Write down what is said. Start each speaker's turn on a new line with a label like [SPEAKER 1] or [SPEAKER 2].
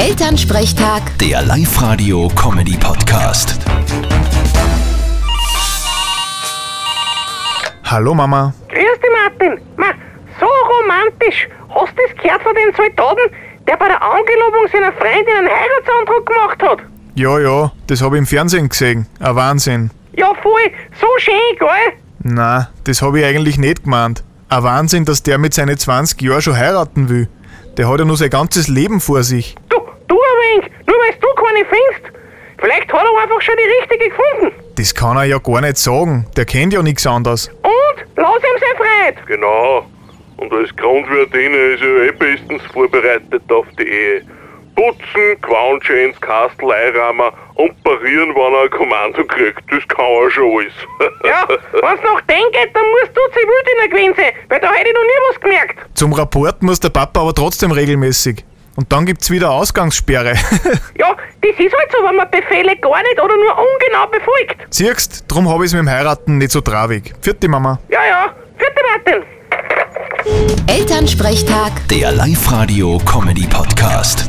[SPEAKER 1] Elternsprechtag,
[SPEAKER 2] Der Live-Radio-Comedy-Podcast.
[SPEAKER 3] Hallo Mama.
[SPEAKER 4] Grüß dich, Martin. Ma, so romantisch. Hast du das gehört von den Soldaten, der bei der Angelobung seiner Freundin einen Heiratsantrag gemacht hat?
[SPEAKER 3] Ja, ja, das habe ich im Fernsehen gesehen. Ein Wahnsinn.
[SPEAKER 4] Ja, voll. So schön, gell?
[SPEAKER 3] Na, das habe ich eigentlich nicht gemeint. Ein Wahnsinn, dass der mit seinen 20 Jahren schon heiraten will. Der hat ja nur sein ganzes Leben vor sich.
[SPEAKER 4] Du, du ein wenig, nur keine findest. Vielleicht hat er einfach schon die richtige gefunden.
[SPEAKER 3] Das kann er ja gar nicht sagen. Der kennt ja nichts anderes.
[SPEAKER 4] Und? Lass ihm sein Freude.
[SPEAKER 5] Genau. Und als Grundwirtin ist er eh bestens vorbereitet auf die Ehe. Putzen, Quaunschen ins Kastel einrahmen und parieren, wenn er ein Kommando kriegt. Das kann er schon alles.
[SPEAKER 4] Ja, wenn's nach dem geht, dann musst du Zivildiener gewesen sein, weil da hätte ich noch nie was gemerkt.
[SPEAKER 3] Zum Rapport muss der Papa aber trotzdem regelmäßig. Und dann gibt's wieder Ausgangssperre.
[SPEAKER 4] Ja, das ist halt so, wenn man Befehle gar nicht oder nur ungenau befolgt.
[SPEAKER 3] Siehst, drum habe ich's mit dem Heiraten nicht so traurig. Vierte Mama.
[SPEAKER 4] Ja, ja. Vierte Martin.
[SPEAKER 1] Elternsprechtag.
[SPEAKER 2] Der Live-Radio-Comedy-Podcast.